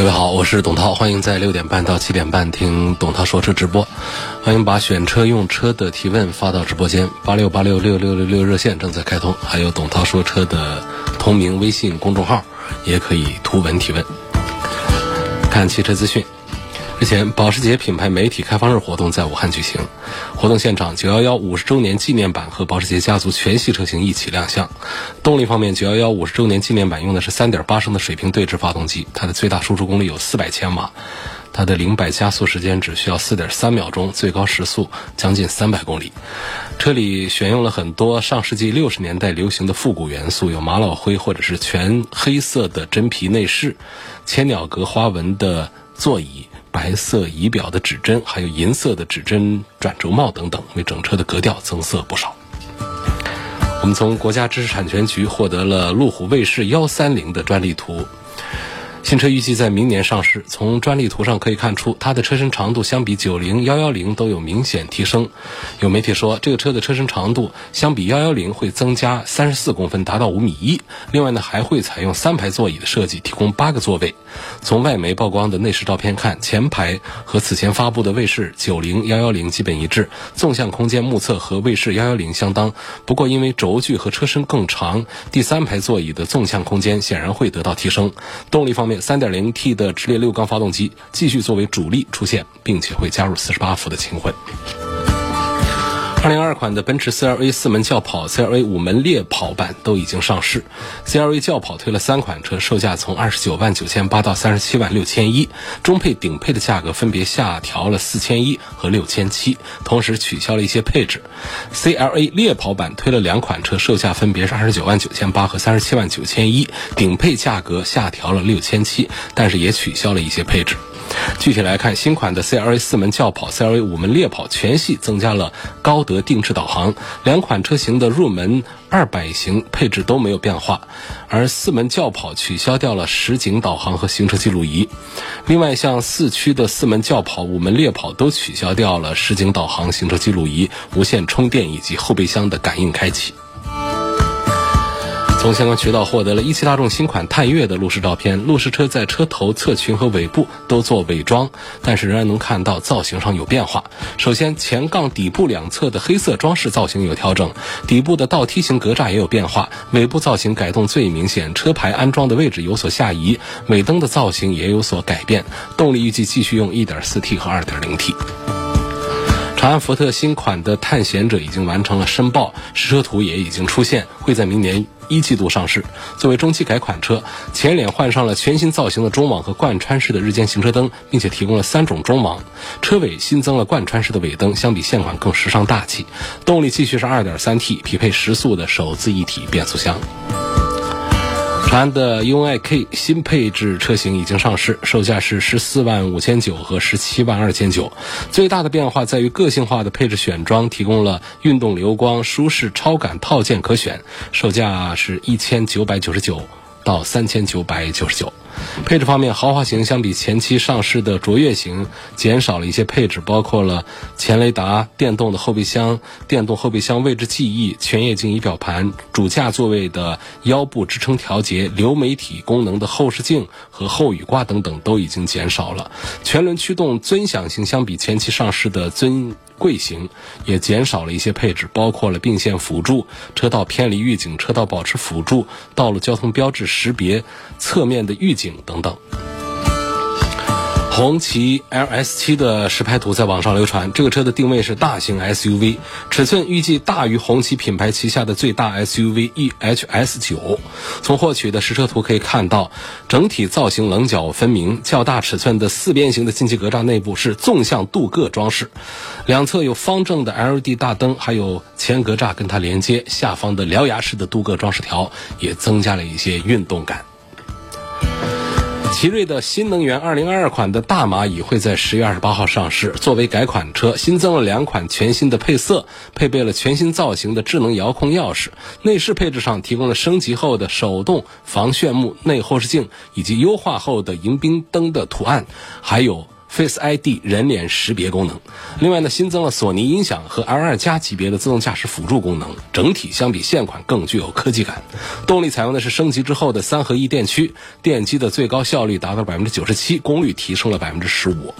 各位好，我是董涛，欢迎在六点半到七点半听董涛说车直播。欢迎把选车用车的提问发到直播间，八六八六六六六六热线正在开通，还有董涛说车的同名微信公众号，也可以图文提问。看汽车资讯。日前，保时捷品牌媒体开放日活动在武汉举行。活动现场，911五十周年纪念版和保时捷家族全系车型一起亮相。动力方面，911五十周年纪念版用的是3.8升的水平对置发动机，它的最大输出功率有400千瓦，它的零百加速时间只需要4.3秒钟，最高时速将近300公里。车里选用了很多上世纪60年代流行的复古元素，有马老灰或者是全黑色的真皮内饰，千鸟格花纹的座椅。白色仪表的指针，还有银色的指针转轴帽等等，为整车的格调增色不少。我们从国家知识产权局获得了路虎卫士幺三零的专利图。新车预计在明年上市。从专利图上可以看出，它的车身长度相比九零、幺幺零都有明显提升。有媒体说，这个车的车身长度相比幺幺零会增加三十四公分，达到五米一。另外呢，还会采用三排座椅的设计，提供八个座位。从外媒曝光的内饰照片看，前排和此前发布的卫士九零、幺幺零基本一致，纵向空间目测和卫士幺幺零相当。不过，因为轴距和车身更长，第三排座椅的纵向空间显然会得到提升。动力方面。3.0T 的直列六缸发动机继续作为主力出现，并且会加入48伏的轻混。2022款的奔驰 CLA 四门轿跑、CLA 五门猎跑版都已经上市。CLA 轿跑推了三款车，售价从29万9千八到37万6千一，中配、顶配的价格分别下调了4千一和6千七，同时取消了一些配置。CLA 猎跑版推了两款车，售价分别是29万9千八和37万9千一，顶配价格下调了6千七，但是也取消了一些配置。具体来看，新款的 CLA 四门轿跑、CLA 五门猎跑全系增加了高德定制导航，两款车型的入门二百型配置都没有变化，而四门轿跑取消掉了实景导航和行车记录仪。另外，像四驱的四门轿跑、五门猎跑都取消掉了实景导航、行车记录仪、无线充电以及后备箱的感应开启。从相关渠道获得了一汽大众新款探岳的路试照片，路试车在车头、侧裙和尾部都做伪装，但是仍然能看到造型上有变化。首先，前杠底部两侧的黑色装饰造型有调整，底部的倒梯形格栅也有变化，尾部造型改动最明显，车牌安装的位置有所下移，尾灯的造型也有所改变。动力预计继续用 1.4T 和 2.0T。长安福特新款的探险者已经完成了申报，实车图也已经出现，会在明年一季度上市。作为中期改款车，前脸换上了全新造型的中网和贯穿式的日间行车灯，并且提供了三种中网。车尾新增了贯穿式的尾灯，相比现款更时尚大气。动力继续是 2.3T，匹配十速的手自一体变速箱。长安的 UNI-K 新配置车型已经上市，售价是十四万五千九和十七万二千九。最大的变化在于个性化的配置选装，提供了运动流光、舒适超感套件可选，售价是一千九百九十九到三千九百九十九。配置方面，豪华型相比前期上市的卓越型减少了一些配置，包括了前雷达、电动的后备箱、电动后备箱位置记忆、全液晶仪表盘、主驾座位的腰部支撑调节、流媒体功能的后视镜和后雨刮等等都已经减少了。全轮驱动尊享型相比前期上市的尊。贵型也减少了一些配置，包括了并线辅助、车道偏离预警、车道保持辅助、道路交通标志识别、侧面的预警等等。红旗 LS7 的实拍图在网上流传，这个车的定位是大型 SUV，尺寸预计大于红旗品牌旗下的最大 SUV EHS9。从获取的实车图可以看到，整体造型棱角分明，较大尺寸的四边形的进气格栅内部是纵向镀铬装饰，两侧有方正的 LED 大灯，还有前格栅跟它连接，下方的獠牙式的镀铬装饰条也增加了一些运动感。奇瑞的新能源2022款的大蚂蚁会在十月二十八号上市。作为改款车，新增了两款全新的配色，配备了全新造型的智能遥控钥匙。内饰配置上提供了升级后的手动防眩目内后视镜，以及优化后的迎宾灯的图案，还有。Face ID 人脸识别功能，另外呢，新增了索尼音响和 L2 加级别的自动驾驶辅助功能，整体相比现款更具有科技感。动力采用的是升级之后的三合一电驱，电机的最高效率达到百分之九十七，功率提升了百分之十五。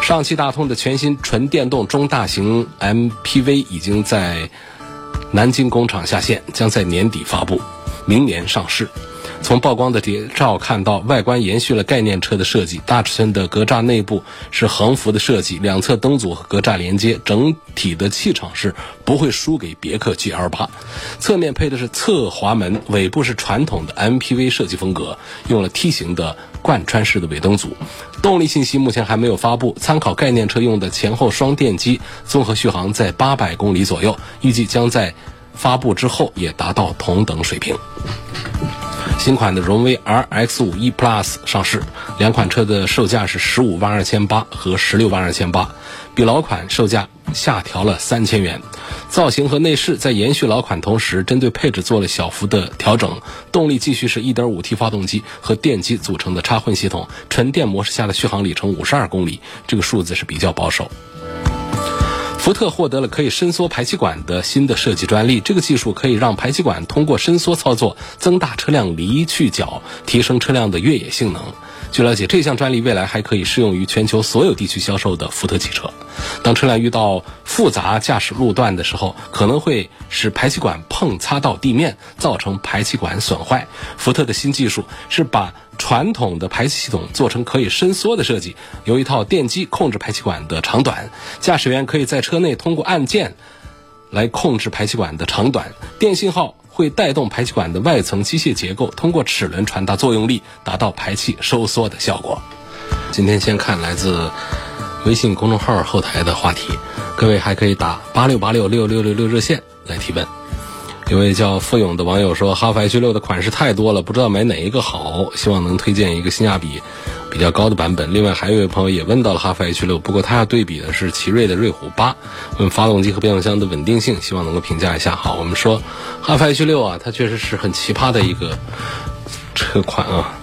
上汽大通的全新纯电动中大型 MPV 已经在南京工厂下线，将在年底发布，明年上市。从曝光的谍照看到，外观延续了概念车的设计，大尺寸的格栅内部是横幅的设计，两侧灯组和格栅连接，整体的气场是不会输给别克 GL 八。侧面配的是侧滑门，尾部是传统的 MPV 设计风格，用了梯形的贯穿式的尾灯组。动力信息目前还没有发布，参考概念车用的前后双电机，综合续航在八百公里左右，预计将在发布之后也达到同等水平。新款的荣威 RX 五 e Plus 上市，两款车的售价是十五万二千八和十六万二千八，比老款售价下调了三千元。造型和内饰在延续老款同时，针对配置做了小幅的调整。动力继续是 1.5T 发动机和电机组成的插混系统，纯电模式下的续航里程五十二公里，这个数字是比较保守。福特获得了可以伸缩排气管的新的设计专利，这个技术可以让排气管通过伸缩操作增大车辆离去角，提升车辆的越野性能。据了解，这项专利未来还可以适用于全球所有地区销售的福特汽车。当车辆遇到复杂驾驶路段的时候，可能会使排气管碰擦到地面，造成排气管损坏。福特的新技术是把传统的排气系统做成可以伸缩的设计，由一套电机控制排气管的长短，驾驶员可以在车内通过按键来控制排气管的长短，电信号会带动排气管的外层机械结构，通过齿轮传达作用力，达到排气收缩的效果。今天先看来自微信公众号后台的话题，各位还可以打八六八六六六六六热线来提问。有位叫付勇的网友说：“哈弗 H 六的款式太多了，不知道买哪一个好，希望能推荐一个性价比比较高的版本。”另外还有一位朋友也问到了哈弗 H 六，不过他要对比的是奇瑞的瑞虎八，问发动机和变速箱的稳定性，希望能够评价一下。好，我们说哈弗 H 六啊，它确实是很奇葩的一个车款啊。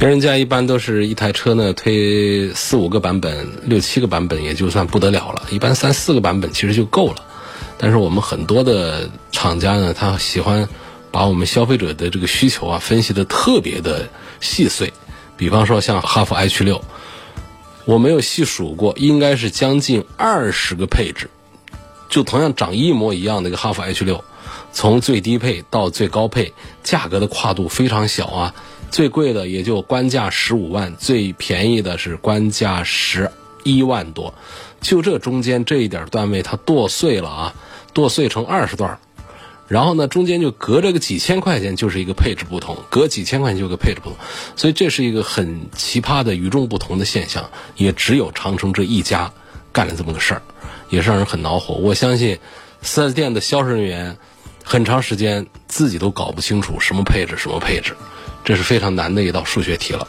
别人家一般都是一台车呢推四五个版本、六七个版本也就算不得了了，一般三四个版本其实就够了。但是我们很多的厂家呢，他喜欢把我们消费者的这个需求啊分析的特别的细碎。比方说像哈弗 H 六，我没有细数过，应该是将近二十个配置，就同样长一模一样的一个哈弗 H 六，从最低配到最高配，价格的跨度非常小啊。最贵的也就官价十五万，最便宜的是官价十一万多，就这中间这一点段位，它剁碎了啊。剁碎成二十段，然后呢，中间就隔着个几千块钱，就是一个配置不同，隔几千块钱就个配置不同，所以这是一个很奇葩的与众不同的现象，也只有长城这一家干了这么个事儿，也是让人很恼火。我相信四 S 店的销售人员很长时间自己都搞不清楚什么配置什么配置，这是非常难的一道数学题了。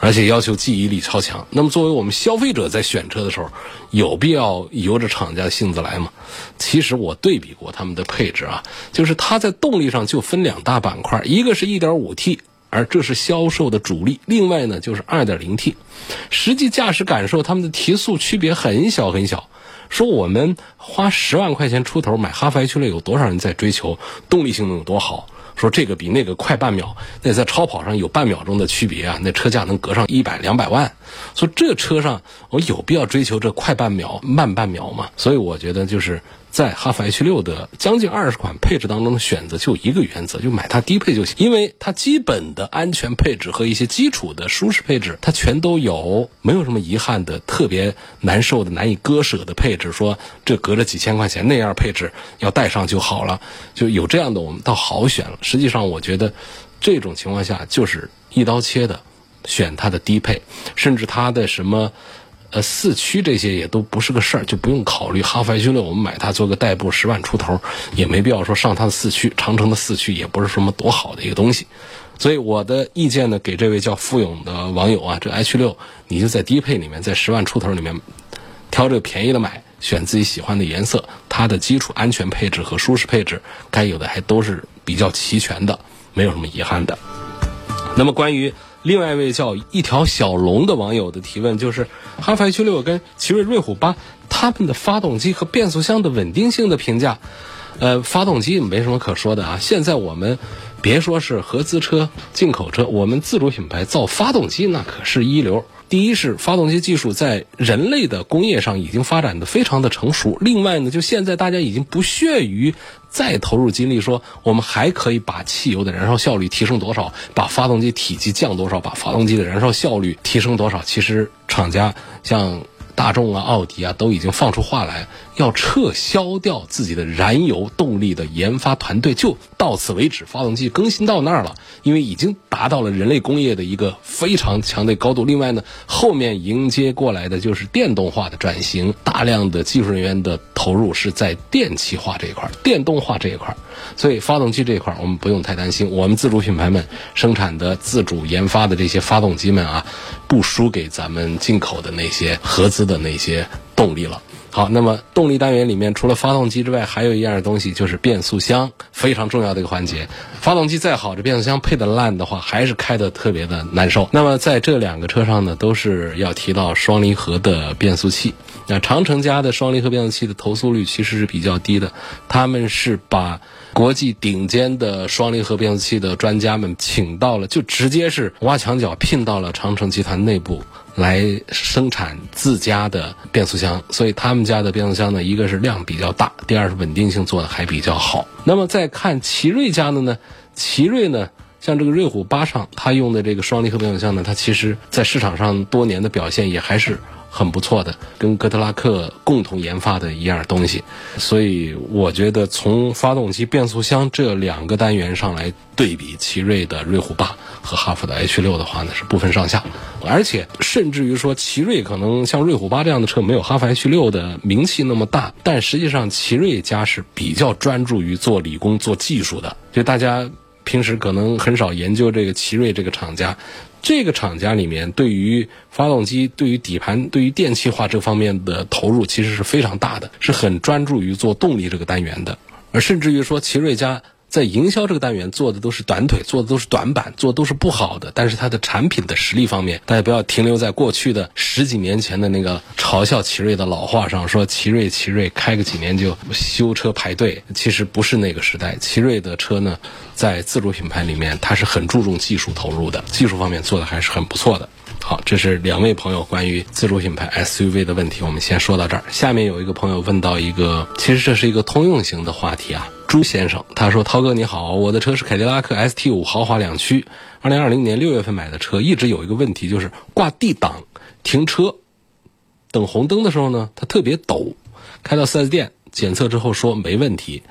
而且要求记忆力超强。那么，作为我们消费者在选车的时候，有必要由着厂家的性子来吗？其实我对比过他们的配置啊，就是它在动力上就分两大板块，一个是 1.5T，而这是销售的主力；另外呢，就是 2.0T。实际驾驶感受，他们的提速区别很小很小。说我们花十万块钱出头买哈弗 H 六，有多少人在追求动力性能有多好？说这个比那个快半秒，那在超跑上有半秒钟的区别啊，那车价能隔上一百两百万。所以这车上我有必要追求这快半秒慢半秒吗？所以我觉得就是。在哈弗 H 六的将近二十款配置当中选择就一个原则，就买它低配就行，因为它基本的安全配置和一些基础的舒适配置它全都有，没有什么遗憾的、特别难受的、难以割舍的配置。说这隔着几千块钱那样配置要带上就好了，就有这样的我们倒好选了。实际上，我觉得这种情况下就是一刀切的选它的低配，甚至它的什么。呃，四驱这些也都不是个事儿，就不用考虑。哈弗 H 六我们买它做个代步，十万出头也没必要说上它的四驱。长城的四驱也不是什么多好的一个东西，所以我的意见呢，给这位叫富勇的网友啊，这 H 六你就在低配里面，在十万出头里面挑这个便宜的买，选自己喜欢的颜色，它的基础安全配置和舒适配置该有的还都是比较齐全的，没有什么遗憾的。那么关于。另外一位叫一条小龙的网友的提问就是：哈弗 H 六跟奇瑞瑞虎八，他们的发动机和变速箱的稳定性的评价。呃，发动机没什么可说的啊。现在我们别说是合资车、进口车，我们自主品牌造发动机那可是一流。第一是发动机技术在人类的工业上已经发展的非常的成熟。另外呢，就现在大家已经不屑于再投入精力说我们还可以把汽油的燃烧效率提升多少，把发动机体积降多少，把发动机的燃烧效率提升多少。其实厂家像大众啊、奥迪啊都已经放出话来。要撤销掉自己的燃油动力的研发团队，就到此为止。发动机更新到那儿了，因为已经达到了人类工业的一个非常强的高度。另外呢，后面迎接过来的就是电动化的转型，大量的技术人员的投入是在电气化这一块、电动化这一块。所以发动机这一块我们不用太担心，我们自主品牌们生产的、自主研发的这些发动机们啊，不输给咱们进口的那些合资的那些动力了。好，那么动力单元里面除了发动机之外，还有一样东西就是变速箱，非常重要的一个环节。发动机再好，这变速箱配的烂的话，还是开的特别的难受。那么在这两个车上呢，都是要提到双离合的变速器。那长城家的双离合变速器的投诉率其实是比较低的，他们是把国际顶尖的双离合变速器的专家们请到了，就直接是挖墙脚聘到了长城集团内部。来生产自家的变速箱，所以他们家的变速箱呢，一个是量比较大，第二是稳定性做的还比较好。那么再看奇瑞家的呢，奇瑞呢，像这个瑞虎八上，它用的这个双离合变速箱呢，它其实在市场上多年的表现也还是。很不错的，跟哥特拉克共同研发的一样东西，所以我觉得从发动机、变速箱这两个单元上来对比，奇瑞的瑞虎八和哈弗的 H 六的话呢是不分上下，而且甚至于说奇瑞可能像瑞虎八这样的车没有哈弗 H 六的名气那么大，但实际上奇瑞家是比较专注于做理工、做技术的，就大家平时可能很少研究这个奇瑞这个厂家。这个厂家里面对于发动机、对于底盘、对于电气化这方面的投入其实是非常大的，是很专注于做动力这个单元的，而甚至于说奇瑞家。在营销这个单元做的都是短腿，做的都是短板，做的都是不好的。但是它的产品的实力方面，大家不要停留在过去的十几年前的那个嘲笑奇瑞的老话上，说奇瑞奇瑞开个几年就修车排队。其实不是那个时代，奇瑞的车呢，在自主品牌里面，它是很注重技术投入的，技术方面做的还是很不错的。好，这是两位朋友关于自主品牌 SUV 的问题，我们先说到这儿。下面有一个朋友问到一个，其实这是一个通用型的话题啊。朱先生他说：“涛哥你好，我的车是凯迪拉克 ST 五豪华两驱，二零二零年六月份买的车，一直有一个问题就是挂 D 档停车，等红灯的时候呢，它特别抖。开到 4S 店检测之后说没问题。”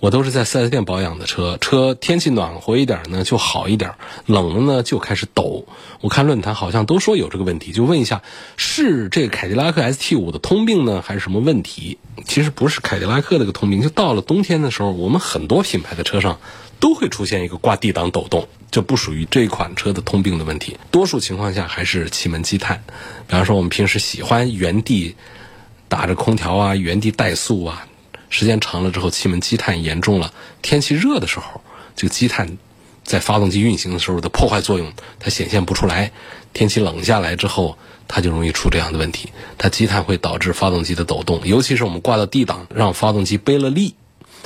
我都是在 4S 店保养的车，车天气暖和一点呢就好一点，冷了呢就开始抖。我看论坛好像都说有这个问题，就问一下，是这个凯迪拉克 ST 五的通病呢，还是什么问题？其实不是凯迪拉克那个通病，就到了冬天的时候，我们很多品牌的车上都会出现一个挂 D 档抖动，就不属于这款车的通病的问题。多数情况下还是气门积碳，比方说我们平时喜欢原地打着空调啊，原地怠速啊。时间长了之后，气门积碳严重了。天气热的时候，这个积碳在发动机运行的时候的破坏作用，它显现不出来。天气冷下来之后，它就容易出这样的问题。它积碳会导致发动机的抖动，尤其是我们挂到 D 档，让发动机背了力。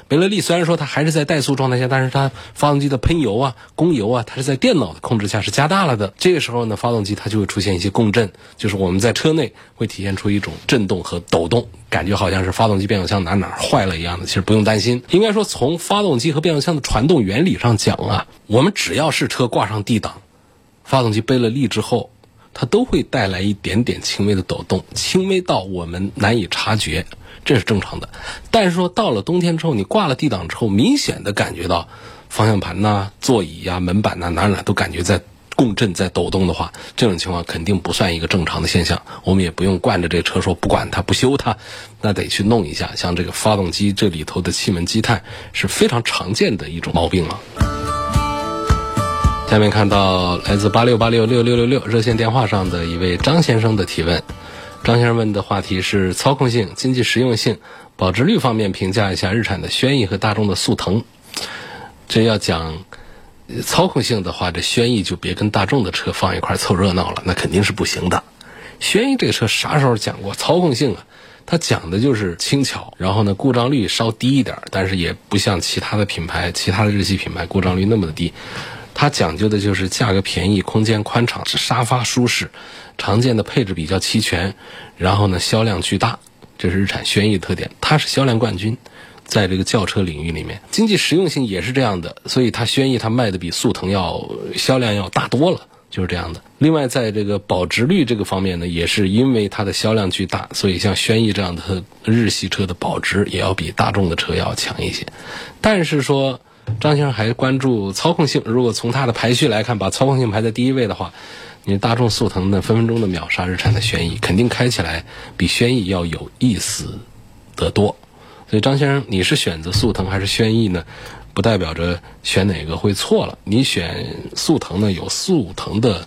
贝勒利虽然说它还是在怠速状态下，但是它发动机的喷油啊、供油啊，它是在电脑的控制下是加大了的。这个时候呢，发动机它就会出现一些共振，就是我们在车内会体现出一种震动和抖动，感觉好像是发动机变速箱哪哪坏了一样的。其实不用担心，应该说从发动机和变速箱的传动原理上讲啊，我们只要是车挂上 D 档，发动机背了力之后，它都会带来一点点轻微的抖动，轻微到我们难以察觉。这是正常的，但是说到了冬天之后，你挂了 D 档之后，明显的感觉到方向盘呐、座椅呀、门板呐哪哪都感觉在共振在抖动的话，这种情况肯定不算一个正常的现象。我们也不用惯着这车说不管它不修它，那得去弄一下。像这个发动机这里头的气门积碳是非常常见的一种毛病了。下面看到来自八六八六六六六六热线电话上的一位张先生的提问。张先生问的话题是操控性、经济实用性、保值率方面评价一下日产的轩逸和大众的速腾。这要讲操控性的话，这轩逸就别跟大众的车放一块凑热闹了，那肯定是不行的。轩逸这个车啥时候讲过操控性啊？它讲的就是轻巧，然后呢故障率稍低一点，但是也不像其他的品牌、其他的日系品牌故障率那么的低。它讲究的就是价格便宜、空间宽敞、沙发舒适。常见的配置比较齐全，然后呢销量巨大，这是日产轩逸特点。它是销量冠军，在这个轿车领域里面，经济实用性也是这样的，所以它轩逸它卖的比速腾要销量要大多了，就是这样的。另外，在这个保值率这个方面呢，也是因为它的销量巨大，所以像轩逸这样的日系车的保值也要比大众的车要强一些。但是说张先生还关注操控性，如果从它的排序来看，把操控性排在第一位的话。你大众速腾呢，分分钟的秒杀日产的轩逸，肯定开起来比轩逸要有意思得多。所以张先生，你是选择速腾还是轩逸呢？不代表着选哪个会错了。你选速腾呢，有速腾的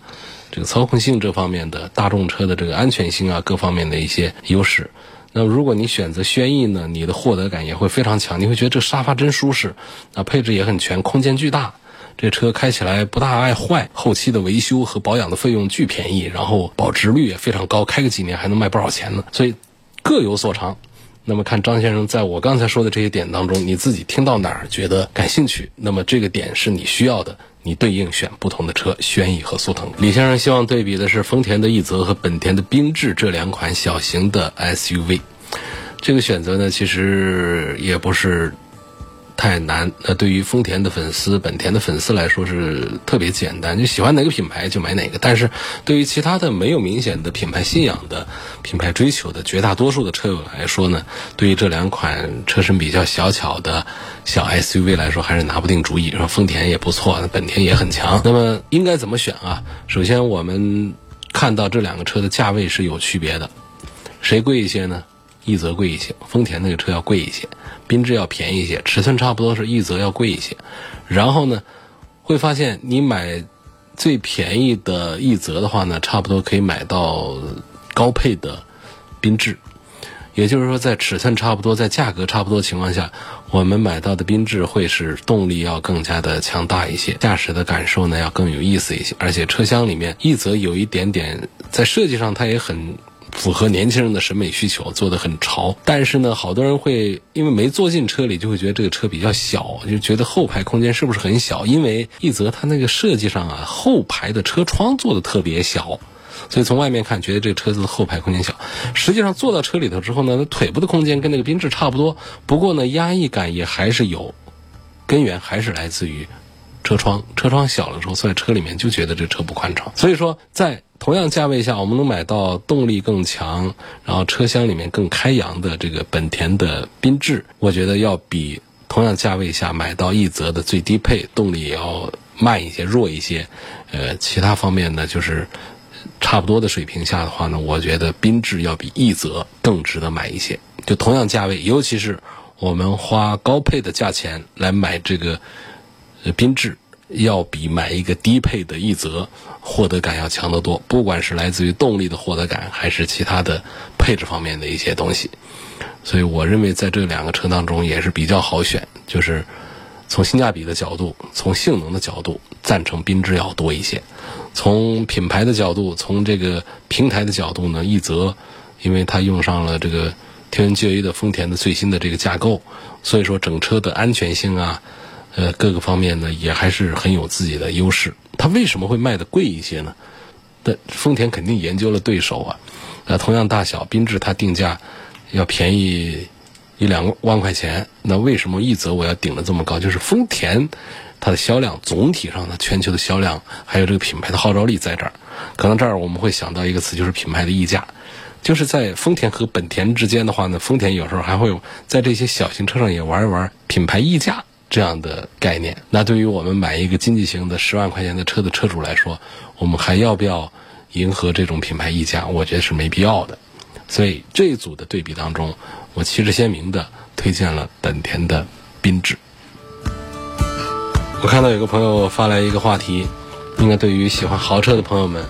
这个操控性这方面的大众车的这个安全性啊，各方面的一些优势。那如果你选择轩逸呢，你的获得感也会非常强，你会觉得这沙发真舒适，啊，配置也很全，空间巨大。这车开起来不大爱坏，后期的维修和保养的费用巨便宜，然后保值率也非常高，开个几年还能卖不少钱呢。所以各有所长。那么看张先生在我刚才说的这些点当中，你自己听到哪儿觉得感兴趣，那么这个点是你需要的，你对应选不同的车，轩逸和速腾。李先生希望对比的是丰田的奕泽和本田的缤智这两款小型的 SUV。这个选择呢，其实也不是。太难。那对于丰田的粉丝、本田的粉丝来说是特别简单，就喜欢哪个品牌就买哪个。但是对于其他的没有明显的品牌信仰的、品牌追求的绝大多数的车友来说呢，对于这两款车身比较小巧的小 SUV 来说，还是拿不定主意。说丰田也不错，本田也很强。那么应该怎么选啊？首先我们看到这两个车的价位是有区别的，谁贵一些呢？奕泽贵一些，丰田那个车要贵一些，缤智要便宜一些，尺寸差不多是奕泽要贵一些。然后呢，会发现你买最便宜的奕泽的话呢，差不多可以买到高配的缤智。也就是说，在尺寸差不多、在价格差不多情况下，我们买到的缤智会是动力要更加的强大一些，驾驶的感受呢要更有意思一些。而且车厢里面，奕泽有一点点在设计上，它也很。符合年轻人的审美需求，做的很潮。但是呢，好多人会因为没坐进车里，就会觉得这个车比较小，就觉得后排空间是不是很小？因为一泽它那个设计上啊，后排的车窗做的特别小，所以从外面看觉得这个车子的后排空间小。实际上坐到车里头之后呢，那腿部的空间跟那个缤智差不多，不过呢，压抑感也还是有，根源还是来自于车窗。车窗小了之后，坐在车里面就觉得这车不宽敞。所以说在同样价位下，我们能买到动力更强，然后车厢里面更开扬的这个本田的缤智，我觉得要比同样价位下买到奕泽的最低配，动力也要慢一些、弱一些。呃，其他方面呢，就是差不多的水平下的话呢，我觉得缤智要比奕泽更值得买一些。就同样价位，尤其是我们花高配的价钱来买这个缤智。要比买一个低配的奕泽获得感要强得多，不管是来自于动力的获得感，还是其他的配置方面的一些东西。所以我认为在这两个车当中也是比较好选，就是从性价比的角度，从性能的角度，赞成缤智要多一些。从品牌的角度，从这个平台的角度呢，奕泽因为它用上了这个天文 GA 的丰田的最新的这个架构，所以说整车的安全性啊。呃，各个方面呢也还是很有自己的优势。它为什么会卖的贵一些呢？那丰田肯定研究了对手啊。呃，同样大小，缤智它定价要便宜一两万块钱。那为什么奕泽我要顶的这么高？就是丰田它的销量总体上的全球的销量，还有这个品牌的号召力在这儿。可能这儿我们会想到一个词，就是品牌的溢价。就是在丰田和本田之间的话呢，丰田有时候还会在这些小型车上也玩一玩品牌溢价。这样的概念。那对于我们买一个经济型的十万块钱的车的车主来说，我们还要不要迎合这种品牌溢价？我觉得是没必要的。所以这一组的对比当中，我旗帜鲜明的推荐了本田的缤智。我看到有个朋友发来一个话题，应该对于喜欢豪车的朋友们。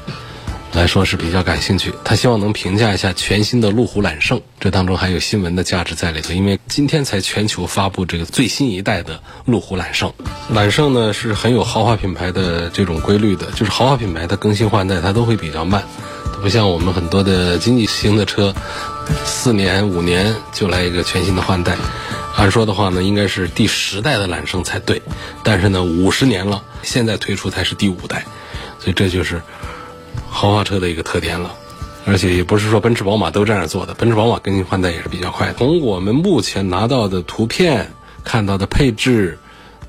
来说是比较感兴趣，他希望能评价一下全新的路虎揽胜，这当中还有新闻的价值在里头。因为今天才全球发布这个最新一代的路虎揽胜，揽胜呢是很有豪华品牌的这种规律的，就是豪华品牌的更新换代它都会比较慢，不像我们很多的经济型的车，四年五年就来一个全新的换代。按说的话呢，应该是第十代的揽胜才对，但是呢五十年了，现在推出才是第五代，所以这就是。豪华车的一个特点了，而且也不是说奔驰、宝马都这样做的。奔驰、宝马更新换代也是比较快。从我们目前拿到的图片看到的配置，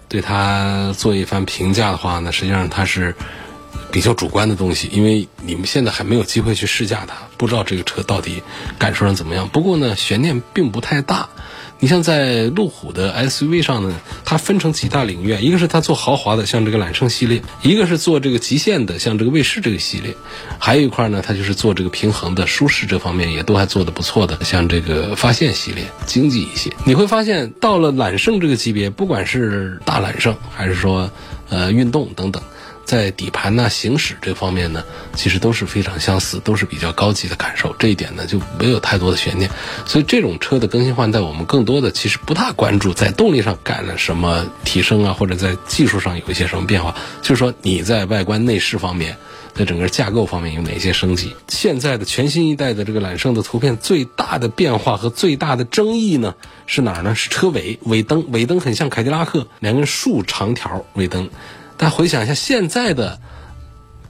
对它做一番评价的话呢，实际上它是比较主观的东西，因为你们现在还没有机会去试驾它，不知道这个车到底感受上怎么样。不过呢，悬念并不太大。你像在路虎的 SUV 上呢，它分成几大领域，一个是它做豪华的，像这个揽胜系列；一个是做这个极限的，像这个卫士这个系列；还有一块呢，它就是做这个平衡的、舒适这方面也都还做得不错的，像这个发现系列，经济一些。你会发现，到了揽胜这个级别，不管是大揽胜还是说呃运动等等。在底盘呢、行驶这方面呢，其实都是非常相似，都是比较高级的感受。这一点呢，就没有太多的悬念。所以这种车的更新换代，我们更多的其实不大关注在动力上干了什么提升啊，或者在技术上有一些什么变化。就是说你在外观内饰方面，在整个架构方面有哪些升级？现在的全新一代的这个揽胜的图片最大的变化和最大的争议呢，是哪儿呢？是车尾尾灯，尾灯很像凯迪拉克两根竖长条尾灯。大家回想一下，现在的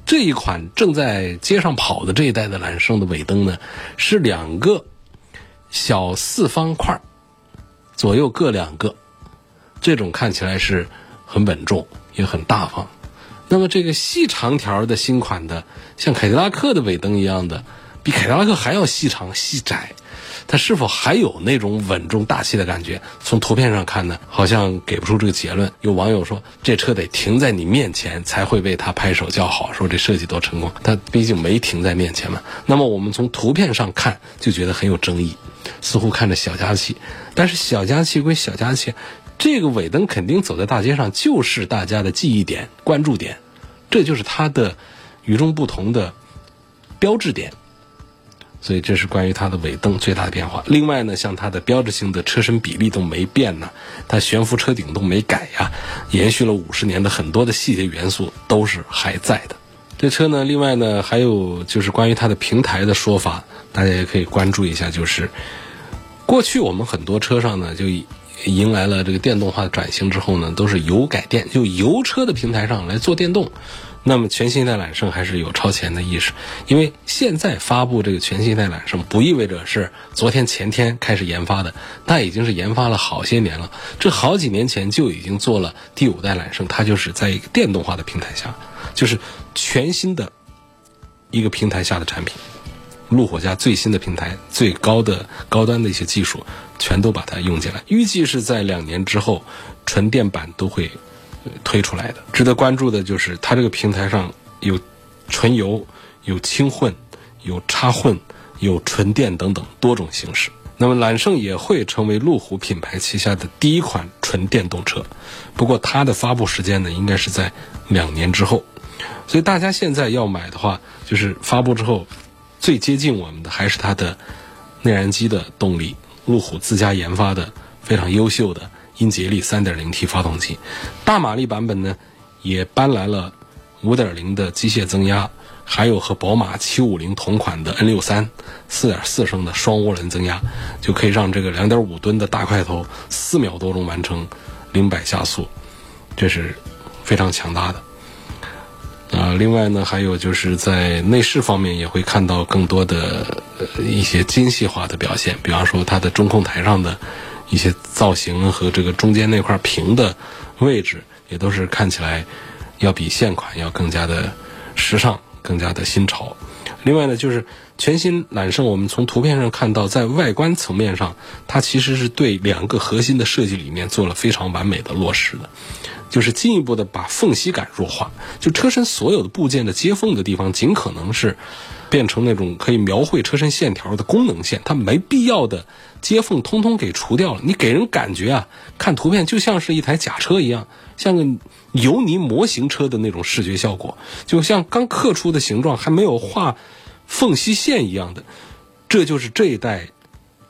这一款正在街上跑的这一代的揽胜的尾灯呢，是两个小四方块，左右各两个，这种看起来是很稳重也很大方。那么这个细长条的新款的，像凯迪拉克的尾灯一样的，比凯迪拉克还要细长细窄。它是否还有那种稳重大气的感觉？从图片上看呢，好像给不出这个结论。有网友说，这车得停在你面前才会为它拍手叫好，说这设计多成功。它毕竟没停在面前嘛。那么我们从图片上看就觉得很有争议，似乎看着小家气。但是小家气归小家气，这个尾灯肯定走在大街上就是大家的记忆点、关注点，这就是它的与众不同的标志点。所以这是关于它的尾灯最大的变化。另外呢，像它的标志性的车身比例都没变呢，它悬浮车顶都没改呀，延续了五十年的很多的细节元素都是还在的。这车呢，另外呢还有就是关于它的平台的说法，大家也可以关注一下。就是过去我们很多车上呢，就迎来了这个电动化转型之后呢，都是油改电，就油车的平台上来做电动。那么全新一代揽胜还是有超前的意识，因为现在发布这个全新一代揽胜，不意味着是昨天前天开始研发的，它已经是研发了好些年了。这好几年前就已经做了第五代揽胜，它就是在一个电动化的平台下，就是全新的一个平台下的产品。路虎家最新的平台，最高的高端的一些技术，全都把它用进来。预计是在两年之后，纯电版都会。推出来的，值得关注的就是它这个平台上有纯油、有轻混、有插混、有纯电等等多种形式。那么揽胜也会成为路虎品牌旗下的第一款纯电动车，不过它的发布时间呢，应该是在两年之后。所以大家现在要买的话，就是发布之后最接近我们的还是它的内燃机的动力，路虎自家研发的非常优秀的。英杰利 3.0T 发动机，大马力版本呢，也搬来了5.0的机械增压，还有和宝马750同款的 N63 4.4升的双涡轮增压，就可以让这个2.5吨的大块头四秒多钟完成零百加速，这是非常强大的。啊，另外呢，还有就是在内饰方面也会看到更多的呃一些精细化的表现，比方说它的中控台上的。一些造型和这个中间那块屏的位置，也都是看起来要比现款要更加的时尚、更加的新潮。另外呢，就是全新揽胜，我们从图片上看到，在外观层面上，它其实是对两个核心的设计理念做了非常完美的落实的，就是进一步的把缝隙感弱化，就车身所有的部件的接缝的地方，尽可能是变成那种可以描绘车身线条的功能线，它没必要的接缝通通给除掉了。你给人感觉啊，看图片就像是一台假车一样，像个油泥模型车的那种视觉效果，就像刚刻出的形状还没有画。缝隙线一样的，这就是这一代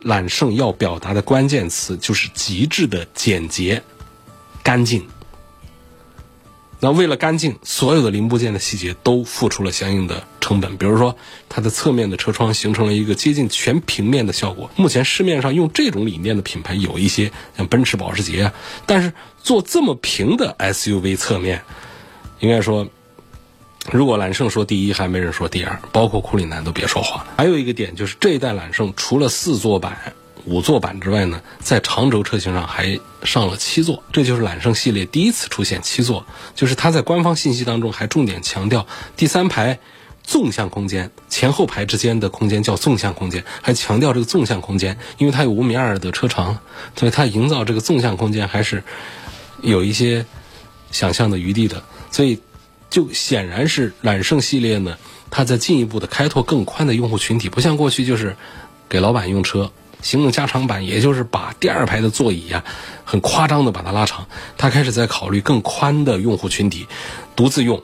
揽胜要表达的关键词，就是极致的简洁、干净。那为了干净，所有的零部件的细节都付出了相应的成本。比如说，它的侧面的车窗形成了一个接近全平面的效果。目前市面上用这种理念的品牌有一些，像奔驰、保时捷啊，但是做这么平的 SUV 侧面，应该说。如果揽胜说第一，还没人说第二，包括库里南都别说话。还有一个点就是，这一代揽胜除了四座版、五座版之外呢，在长轴车型上还上了七座，这就是揽胜系列第一次出现七座。就是它在官方信息当中还重点强调第三排纵向空间，前后排之间的空间叫纵向空间，还强调这个纵向空间，因为它有五米二的车长，所以它营造这个纵向空间还是有一些想象的余地的，所以。就显然是揽胜系列呢，它在进一步的开拓更宽的用户群体，不像过去就是给老板用车，行动加长版，也就是把第二排的座椅呀，很夸张的把它拉长。它开始在考虑更宽的用户群体，独自用，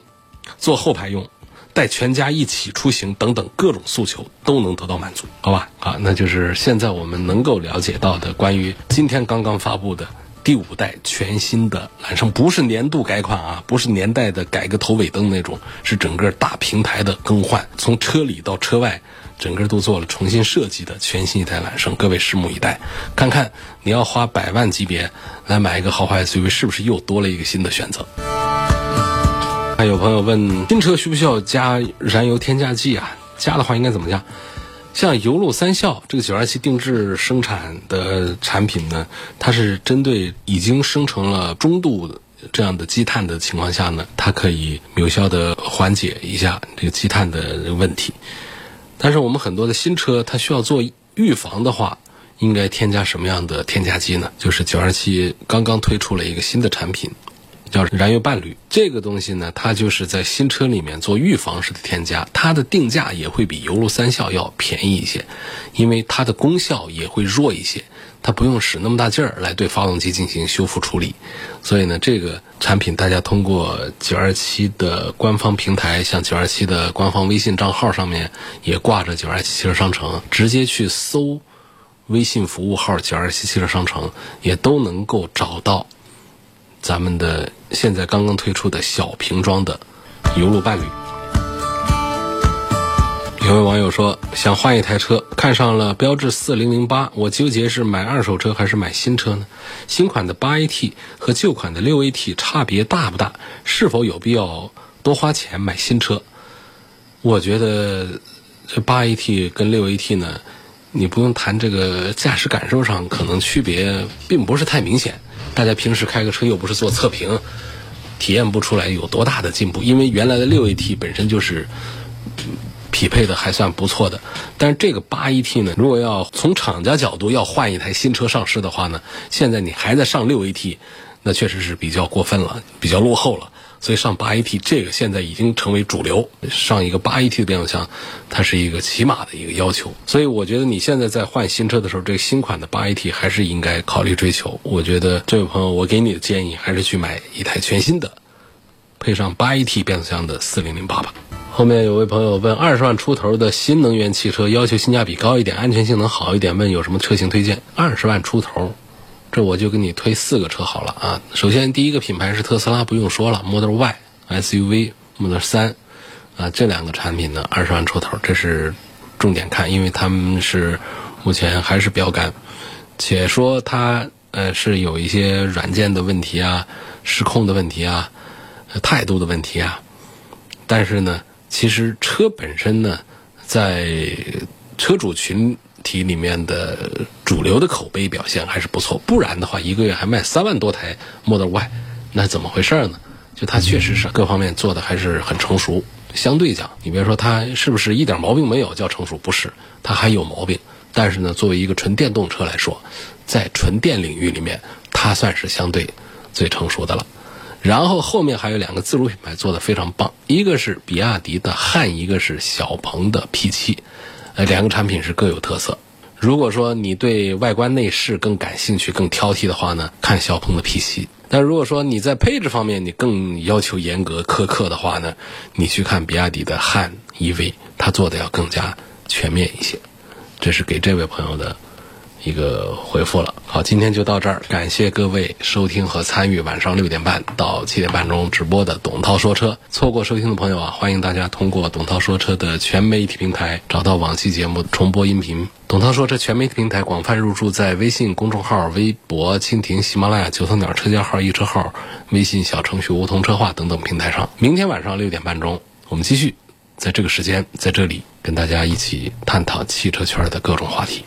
坐后排用，带全家一起出行等等各种诉求都能得到满足，好吧？啊，那就是现在我们能够了解到的关于今天刚刚发布的。第五代全新的揽胜不是年度改款啊，不是年代的改个头尾灯那种，是整个大平台的更换，从车里到车外，整个都做了重新设计的全新一代揽胜，各位拭目以待，看看你要花百万级别来买一个豪华 SUV，是不是又多了一个新的选择？还有朋友问，新车需不需要加燃油添加剂啊？加的话应该怎么加？像油路三效这个九二七定制生产的产品呢，它是针对已经生成了中度这样的积碳的情况下呢，它可以有效的缓解一下这个积碳的问题。但是我们很多的新车，它需要做预防的话，应该添加什么样的添加剂呢？就是九二七刚刚推出了一个新的产品。叫燃油伴侣这个东西呢，它就是在新车里面做预防式的添加，它的定价也会比油路三效要便宜一些，因为它的功效也会弱一些，它不用使那么大劲儿来对发动机进行修复处理，所以呢，这个产品大家通过九二七的官方平台，像九二七的官方微信账号上面也挂着九二七汽车商城，直接去搜微信服务号九二七汽车商城，也都能够找到。咱们的现在刚刚推出的小瓶装的油路伴侣，有位网友说想换一台车，看上了标致四零零八，我纠结是买二手车还是买新车呢？新款的八 AT 和旧款的六 AT 差别大不大？是否有必要多花钱买新车？我觉得这八 AT 跟六 AT 呢，你不用谈这个驾驶感受上，可能区别并不是太明显。大家平时开个车又不是做测评，体验不出来有多大的进步。因为原来的六 AT 本身就是匹配的还算不错的，但是这个八 AT 呢，如果要从厂家角度要换一台新车上市的话呢，现在你还在上六 AT，那确实是比较过分了，比较落后了。所以上八 AT 这个现在已经成为主流，上一个八 AT 的变速箱，它是一个起码的一个要求。所以我觉得你现在在换新车的时候，这个新款的八 AT 还是应该考虑追求。我觉得这位朋友，我给你的建议还是去买一台全新的，配上八 AT 变速箱的四零零八吧。后面有位朋友问，二十万出头的新能源汽车要求性价比高一点，安全性能好一点，问有什么车型推荐？二十万出头。这我就给你推四个车好了啊！首先第一个品牌是特斯拉，不用说了，Model Y SUV Model 三啊，这两个产品呢二十万出头，这是重点看，因为他们是目前还是标杆。且说它呃是有一些软件的问题啊、失控的问题啊、态度的问题啊，但是呢，其实车本身呢，在车主群。体里面的主流的口碑表现还是不错，不然的话一个月还卖三万多台 Model Y，那怎么回事呢？就它确实是各方面做的还是很成熟，相对讲，你别说它是不是一点毛病没有叫成熟，不是，它还有毛病。但是呢，作为一个纯电动车来说，在纯电领域里面，它算是相对最成熟的了。然后后面还有两个自主品牌做的非常棒，一个是比亚迪的汉，一个是小鹏的 P7，呃，两个产品是各有特色。如果说你对外观内饰更感兴趣、更挑剔的话呢，看小鹏的 P7；但如果说你在配置方面你更要求严格苛刻的话呢，你去看比亚迪的汉 EV，它做的要更加全面一些。这是给这位朋友的一个回复了。好，今天就到这儿，感谢各位收听和参与晚上六点半到七点半钟直播的董涛说车。错过收听的朋友啊，欢迎大家通过董涛说车的全媒体平台找到往期节目重播音频。董涛说车全媒体平台广泛入驻在微信公众号、微博、蜻蜓、喜马拉雅、九头鸟车家号、易车号、微信小程序梧桐车话等等平台上。明天晚上六点半钟，我们继续在这个时间在这里跟大家一起探讨汽车圈的各种话题。